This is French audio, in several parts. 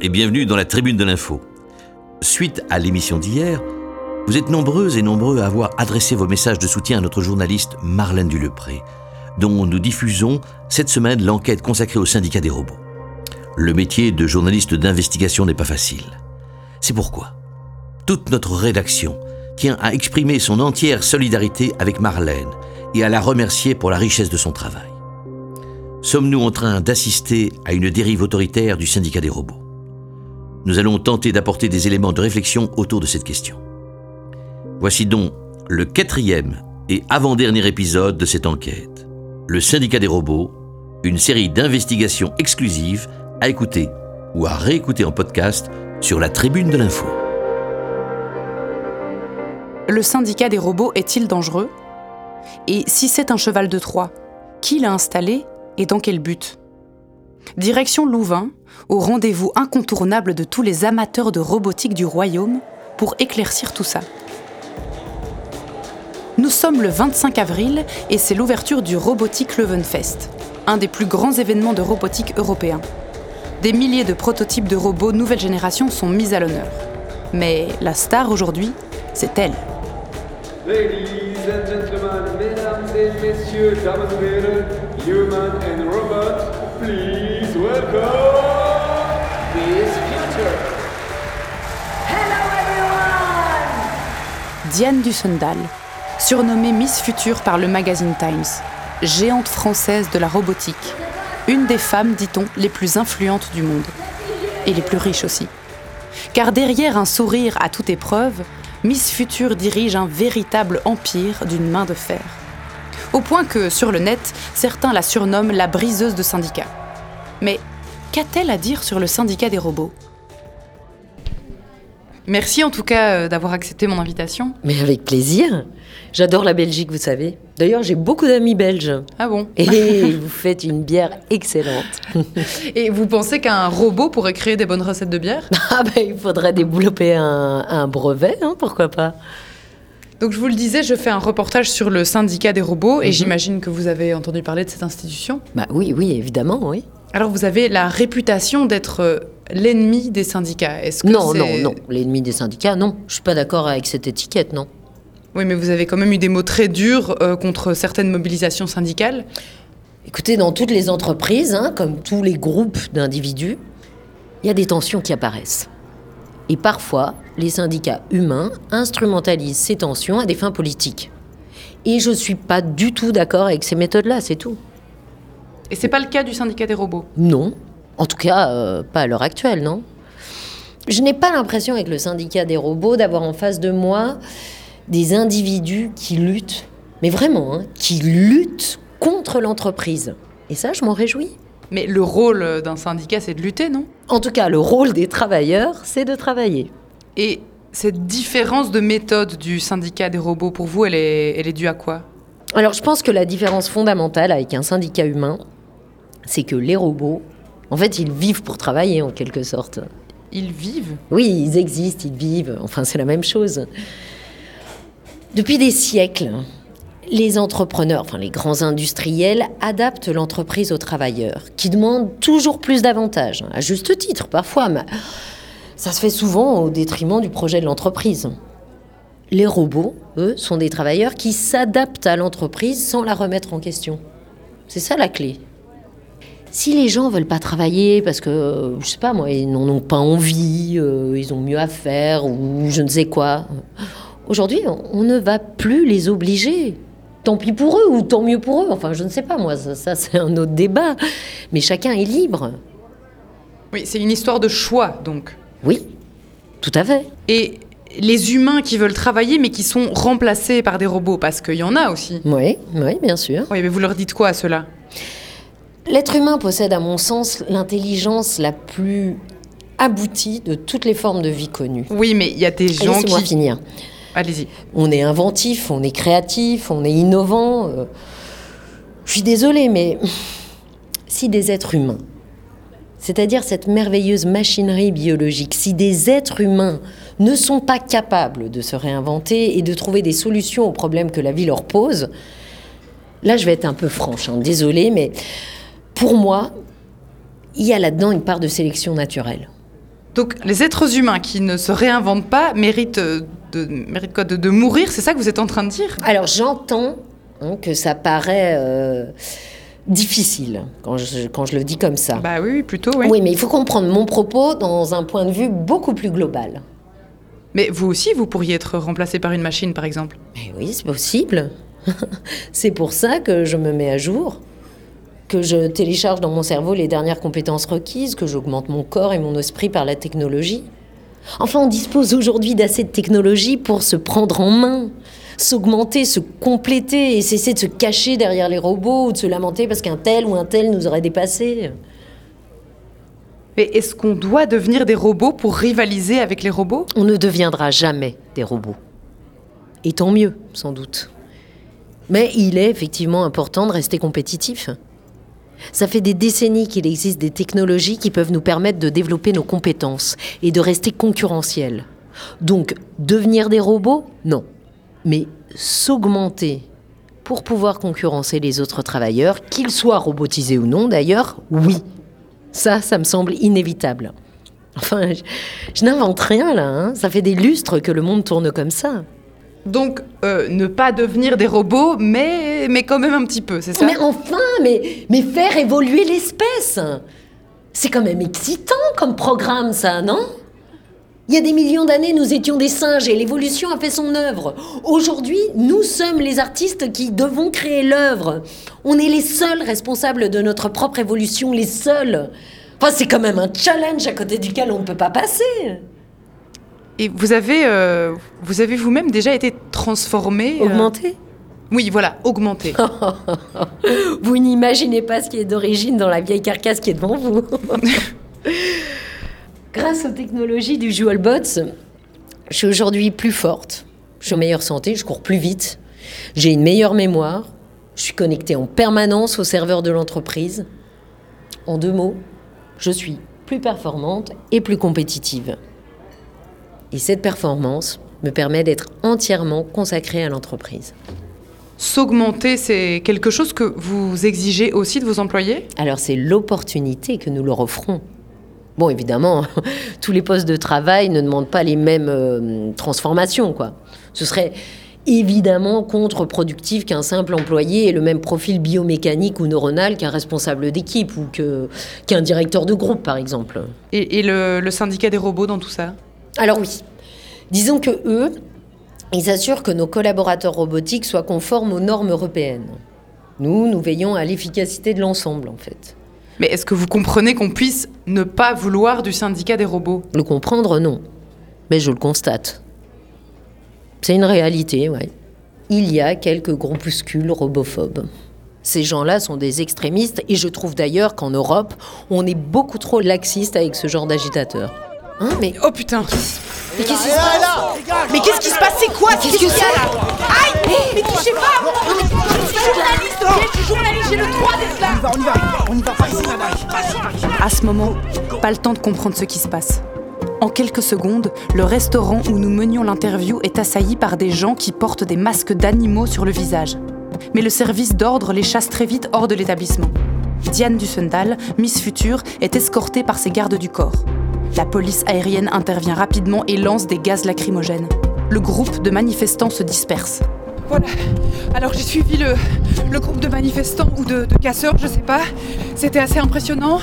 Et bienvenue dans la tribune de l'info. Suite à l'émission d'hier, vous êtes nombreuses et nombreux à avoir adressé vos messages de soutien à notre journaliste Marlène Dulepré, dont nous diffusons cette semaine l'enquête consacrée au syndicat des robots. Le métier de journaliste d'investigation n'est pas facile. C'est pourquoi toute notre rédaction tient à exprimer son entière solidarité avec Marlène et à la remercier pour la richesse de son travail. Sommes-nous en train d'assister à une dérive autoritaire du syndicat des robots? Nous allons tenter d'apporter des éléments de réflexion autour de cette question. Voici donc le quatrième et avant-dernier épisode de cette enquête. Le syndicat des robots, une série d'investigations exclusives à écouter ou à réécouter en podcast sur la tribune de l'info. Le syndicat des robots est-il dangereux? Et si c'est un cheval de Troie, qui l'a installé et dans quel but? Direction Louvain, au rendez-vous incontournable de tous les amateurs de robotique du royaume, pour éclaircir tout ça. Nous sommes le 25 avril et c'est l'ouverture du Robotique Leuvenfest, un des plus grands événements de robotique européens. Des milliers de prototypes de robots nouvelle génération sont mis à l'honneur. Mais la star aujourd'hui, c'est elle. Please welcome Miss Future. Diane Dussendal, surnommée Miss Future par le magazine Times, géante française de la robotique, une des femmes, dit-on, les plus influentes du monde, et les plus riches aussi. Car derrière un sourire à toute épreuve, Miss Future dirige un véritable empire d'une main de fer. Au point que, sur le net, certains la surnomment la briseuse de syndicats. Mais qu'a-t-elle à dire sur le syndicat des robots? Merci en tout cas euh, d'avoir accepté mon invitation. Mais avec plaisir. J'adore la Belgique, vous savez. D'ailleurs, j'ai beaucoup d'amis belges. Ah bon? Et vous faites une bière excellente. Et vous pensez qu'un robot pourrait créer des bonnes recettes de bière? Ah ben, il faudrait développer un, un brevet, hein, pourquoi pas? Donc je vous le disais, je fais un reportage sur le syndicat des robots et j'imagine que vous avez entendu parler de cette institution. Bah oui, oui, évidemment, oui. Alors vous avez la réputation d'être euh, l'ennemi des syndicats. Est-ce que Non, non, non. L'ennemi des syndicats, non. Je suis pas d'accord avec cette étiquette, non. Oui, mais vous avez quand même eu des mots très durs euh, contre certaines mobilisations syndicales. Écoutez, dans toutes les entreprises, hein, comme tous les groupes d'individus, il y a des tensions qui apparaissent. Et parfois, les syndicats humains instrumentalisent ces tensions à des fins politiques. Et je suis pas du tout d'accord avec ces méthodes-là, c'est tout. Et c'est pas le cas du syndicat des robots? Non. En tout cas, euh, pas à l'heure actuelle, non. Je n'ai pas l'impression avec le syndicat des robots d'avoir en face de moi des individus qui luttent, mais vraiment, hein, qui luttent contre l'entreprise. Et ça, je m'en réjouis. Mais le rôle d'un syndicat, c'est de lutter, non? En tout cas, le rôle des travailleurs, c'est de travailler. Et cette différence de méthode du syndicat des robots, pour vous, elle est, elle est due à quoi? Alors, je pense que la différence fondamentale avec un syndicat humain, c'est que les robots, en fait, ils vivent pour travailler, en quelque sorte. Ils vivent? Oui, ils existent, ils vivent. Enfin, c'est la même chose. Depuis des siècles, les entrepreneurs, enfin les grands industriels, adaptent l'entreprise aux travailleurs, qui demandent toujours plus d'avantages, à juste titre parfois, mais ça se fait souvent au détriment du projet de l'entreprise. Les robots, eux, sont des travailleurs qui s'adaptent à l'entreprise sans la remettre en question. C'est ça la clé. Si les gens veulent pas travailler parce que, je sais pas moi, ils n'en ont pas envie, euh, ils ont mieux à faire ou je ne sais quoi, aujourd'hui, on, on ne va plus les obliger. Tant pis pour eux ou tant mieux pour eux. Enfin, je ne sais pas moi, ça, ça, c'est un autre débat. Mais chacun est libre. Oui, c'est une histoire de choix, donc. Oui, tout à fait. Et les humains qui veulent travailler, mais qui sont remplacés par des robots, parce qu'il y en a aussi. Oui, oui, bien sûr. Oui, mais vous leur dites quoi à ceux-là? L'être humain possède, à mon sens, l'intelligence la plus aboutie de toutes les formes de vie connues. Oui, mais il y a des gens qui... finir. Allez-y. On est inventif, on est créatif, on est innovant. euh. Je suis désolée, mais si des êtres humains, c'est-à-dire cette merveilleuse machinerie biologique, si des êtres humains ne sont pas capables de se réinventer et de trouver des solutions aux problèmes que la vie leur pose, là je vais être un peu franche, hein, désolée, mais pour moi, il y a là-dedans une part de sélection naturelle. Donc les êtres humains qui ne se réinventent pas méritent euh, de, méritent quoi, de, de mourir, c'est ça que vous êtes en train de dire? Alors j'entends hein, que ça paraît euh, difficile quand je, quand je le dis comme ça. Bah oui, plutôt, oui. Oui, mais il faut comprendre mon propos dans un point de vue beaucoup plus global. Mais vous aussi, vous pourriez être remplacé par une machine, par exemple. Mais oui, c'est possible. c'est pour ça que je me mets à jour, que je télécharge dans mon cerveau les dernières compétences requises, que j'augmente mon corps et mon esprit par la technologie. Enfin, on dispose aujourd'hui d'assez de technologie pour se prendre en main, s'augmenter, se compléter et cesser de se cacher derrière les robots ou de se lamenter parce qu'un tel ou un tel nous aurait dépassés. Mais est-ce qu'on doit devenir des robots pour rivaliser avec les robots? On ne deviendra jamais des robots. Et tant mieux, sans doute. Mais il est effectivement important de rester compétitif. Ça fait des décennies qu'il existe des technologies qui peuvent nous permettre de développer nos compétences et de rester concurrentiels. Donc, devenir des robots? Non. Mais s'augmenter pour pouvoir concurrencer les autres travailleurs, qu'ils soient robotisés ou non d'ailleurs, oui. Ça, ça me semble inévitable. Enfin, je, je n'invente rien là, hein. ça fait des lustres que le monde tourne comme ça. Donc, euh, ne pas devenir des robots, mais, mais quand même un petit peu, c'est ça? Mais enfin, mais, mais faire évoluer l'espèce C'est quand même excitant comme programme, ça, non? Il y a des millions d'années, nous étions des singes et l'évolution a fait son œuvre. Aujourd'hui, nous sommes les artistes qui devons créer l'œuvre. On est les seuls responsables de notre propre évolution, les seuls. Enfin, c'est quand même un challenge à côté duquel on ne peut pas passer. Et vous avez, euh, vous avez vous-même déjà été transformé euh Augmenter Oui, voilà, augmenté. Vous n'imaginez pas ce qui est d'origine dans la vieille carcasse qui est devant vous. Grâce aux technologies du Jewelbots, je suis aujourd'hui plus forte, je suis en meilleure santé, je cours plus vite, j'ai une meilleure mémoire, je suis connectée en permanence au serveur de l'entreprise. En deux mots, je suis plus performante et plus compétitive. Et cette performance me permet d'être entièrement consacrée à l'entreprise. S'augmenter, c'est quelque chose que vous exigez aussi de vos employés? Alors c'est l'opportunité que nous leur offrons. Bon, évidemment, tous les postes de travail ne demandent pas les mêmes euh, transformations, quoi. Ce serait évidemment contre-productif qu'un simple employé ait le même profil biomécanique ou neuronal qu'un responsable d'équipe ou que- qu'un directeur de groupe, par exemple. Et, et le, le syndicat des robots dans tout ça? Alors oui, disons que eux, ils assurent que nos collaborateurs robotiques soient conformes aux normes européennes. Nous, nous veillons à l'efficacité de l'ensemble, en fait. Mais est-ce que vous comprenez qu'on puisse ne pas vouloir du syndicat des robots? Le comprendre, non. Mais je le constate. C'est une réalité, ouais. Il y a quelques groupuscules robophobes. Ces gens-là sont des extrémistes et je trouve d'ailleurs qu'en Europe, on est beaucoup trop laxiste avec ce genre d'agitateurs. Hein, mais, Oh putain mais qu'est-ce qui se passe Mais qu'est-ce qui se passe C'est quoi Qu'est-ce que c'est Mais touchez pas Je suis journaliste, ok Je suis journaliste, j'ai le droit d'être là On y va, on y va pas ici, madame. À ce moment, pas le temps de comprendre ce qui se passe. En quelques secondes, le restaurant où nous menions l'interview est assailli par des gens qui portent des masques d'animaux sur le visage. Mais le service d'ordre les chasse très vite hors de l'établissement. Diane Dussendal, Miss Future, est escortée par ses gardes du corps. La police aérienne intervient rapidement et lance des gaz lacrymogènes. Le groupe de manifestants se disperse. Voilà. Alors j'ai suivi le, groupe de manifestants ou de, casseurs, je sais pas. C'était assez impressionnant.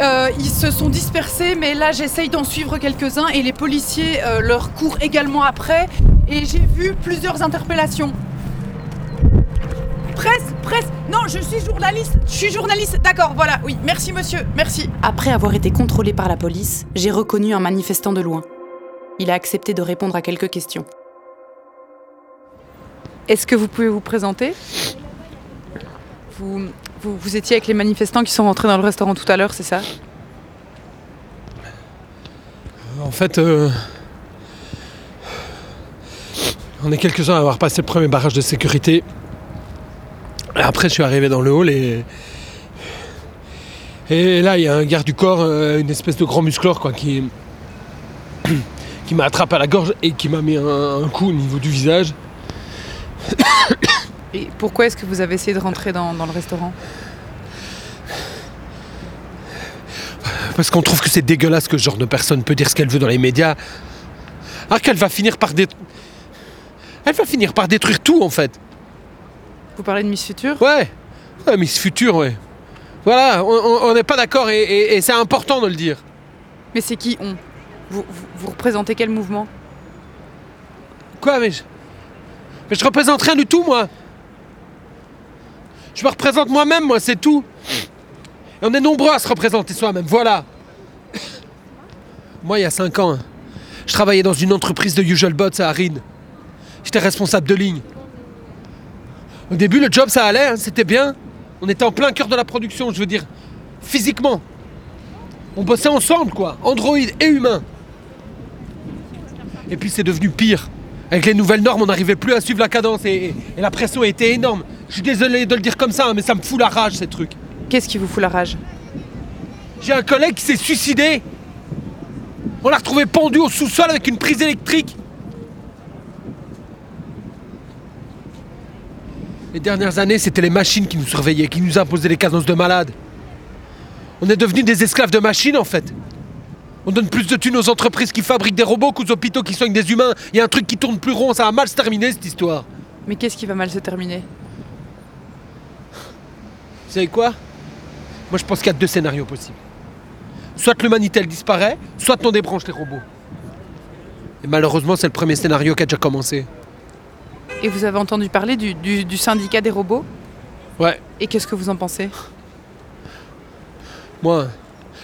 Euh, ils se sont dispersés, mais là j'essaye d'en suivre quelques-uns et les policiers euh, leur courent également après. Et j'ai vu plusieurs interpellations. Presse, presse. Non, je suis journaliste. Je suis journaliste. D'accord, voilà. Oui, merci monsieur. Merci. Après avoir été contrôlé par la police, j'ai reconnu un manifestant de loin. Il a accepté de répondre à quelques questions. Est-ce que vous pouvez vous présenter? Vous, vous, vous étiez avec les manifestants qui sont rentrés dans le restaurant tout à l'heure, c'est ça? En fait, euh, on est quelques-uns à avoir passé le premier barrage de sécurité. Après, je suis arrivé dans le hall et. Et là, il y a un garde du corps, euh, une espèce de grand musclore, quoi, qui. qui m'a attrapé à la gorge et qui m'a mis un, un coup au niveau du visage. Et pourquoi est-ce que vous avez essayé de rentrer dans, dans le restaurant? Parce qu'on trouve que c'est dégueulasse que ce genre de personne peut dire ce qu'elle veut dans les médias. Ah, qu'elle va finir par détruire. Elle va finir par détruire tout en fait. Vous parlez de Miss Future? Ouais, ouais Miss Future, ouais. Voilà, on n'est pas d'accord et, et- et c'est important de le dire. Mais c'est qui on? Vous, vous, vous représentez quel mouvement? Quoi, mais je... mais je représente rien du tout, moi. Je me représente moi-même, moi, c'est tout. Et on est nombreux à se représenter soi-même, voilà. Moi, il y a 5 ans, hein, je travaillais dans une entreprise de Usual Bots à Arin. J'étais responsable de ligne. Au début, le job, ça allait, hein, c'était bien. On était en plein cœur de la production, je veux dire, physiquement. On bossait ensemble, quoi, androïdes et humains. Et puis c'est devenu pire. Avec les nouvelles normes, on n'arrivait plus à suivre la cadence et, et- et la pression était énorme. Je suis désolé de le dire comme ça, hein, mais ça me fout la rage ces trucs. Qu'est-ce qui vous fout la rage? J'ai un collègue qui s'est suicidé. On l'a retrouvé pendu au sous-sol avec une prise électrique. Les dernières années, c'était les machines qui nous surveillaient, qui nous imposaient les cadences de malades. On est devenus des esclaves de machines en fait. On donne plus de thunes aux entreprises qui fabriquent des robots qu'aux hôpitaux qui soignent des humains. Il y a un truc qui tourne plus rond, ça va mal se terminer cette histoire. Mais qu'est-ce qui va mal se terminer? Vous savez quoi? Moi je pense qu'il y a deux scénarios possibles. Soit l'humanité elle disparaît, soit on débranche les robots. Et malheureusement c'est le premier scénario qui a déjà commencé. Et vous avez entendu parler du, du- du syndicat des robots Ouais, Et qu'est-ce que vous en pensez moi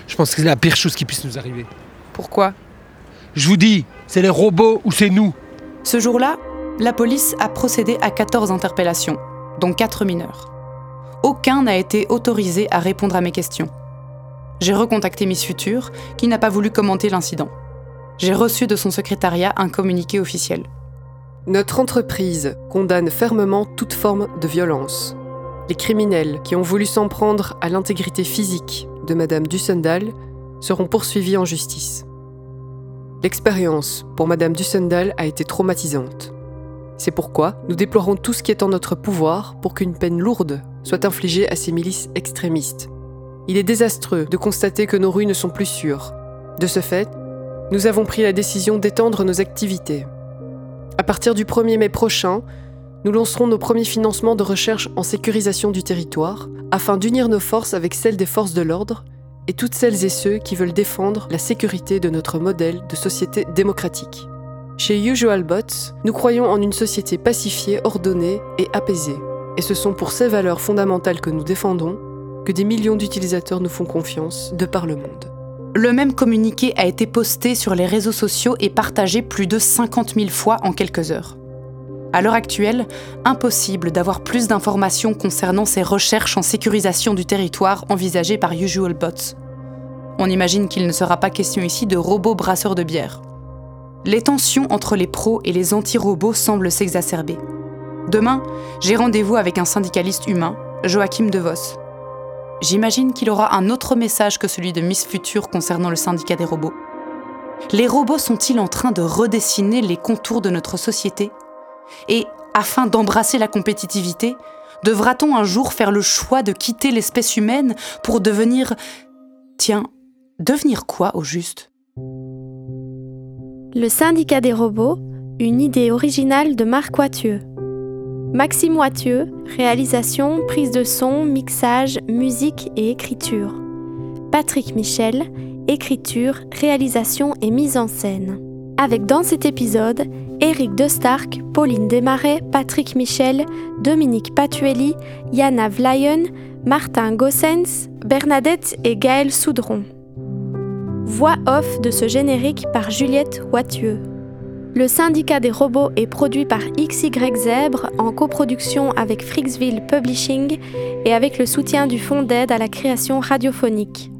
je pense que c'est la pire chose qui puisse nous arriver. Pourquoi Je vous dis, c'est les robots ou c'est nous. Ce jour-là, la police a procédé à 14 interpellations, dont 4 mineurs. Aucun n'a été autorisé à répondre à mes questions. J'ai recontacté Miss Future, qui n'a pas voulu commenter l'incident. J'ai reçu de son secrétariat un communiqué officiel. Notre entreprise condamne fermement toute forme de violence. Les criminels qui ont voulu s'en prendre à l'intégrité physique de Madame Dussendal seront poursuivis en justice. L'expérience pour Madame Dussendal a été traumatisante. C'est pourquoi nous déplorons tout ce qui est en notre pouvoir pour qu'une peine lourde soit infligée à ces milices extrémistes. Il est désastreux de constater que nos rues ne sont plus sûres. De ce fait, nous avons pris la décision d'étendre nos activités. À partir du 1er mai prochain, nous lancerons nos premiers financements de recherche en sécurisation du territoire afin d'unir nos forces avec celles des forces de l'ordre et toutes celles et ceux qui veulent défendre la sécurité de notre modèle de société démocratique. Chez Usual Bots, nous croyons en une société pacifiée, ordonnée et apaisée. Et ce sont pour ces valeurs fondamentales que nous défendons que des millions d'utilisateurs nous font confiance de par le monde. Le même communiqué a été posté sur les réseaux sociaux et partagé plus de 50 000 fois en quelques heures. À l'heure actuelle, impossible d'avoir plus d'informations concernant ces recherches en sécurisation du territoire envisagées par Usual Bots. On imagine qu'il ne sera pas question ici de robots brasseurs de bière. Les tensions entre les pros et les anti-robots semblent s'exacerber. Demain, j'ai rendez-vous avec un syndicaliste humain, Joachim De Vos. J'imagine qu'il aura un autre message que celui de Miss Future concernant le syndicat des robots. Les robots sont-ils en train de redessiner les contours de notre société? Et afin d'embrasser la compétitivité, devra-t-on un jour faire le choix de quitter l'espèce humaine pour devenir... Tiens, devenir quoi au juste? Le syndicat des robots, une idée originale de Marc Wathieu. Maxime Wathieu, réalisation, prise de son, mixage, musique et écriture. Patrick Michel, écriture, réalisation et mise en scène. Avec dans cet épisode Eric De Stark, Pauline Desmarais, Patrick Michel, Dominique Patuelli, Yana Vlayen, Martin Gossens, Bernadette et Gaël Soudron. Voix off de ce générique par Juliette Wathieu. Le syndicat des robots est produit par XY Zèbre en coproduction avec Frixville Publishing et avec le soutien du Fonds d'aide à la création radiophonique.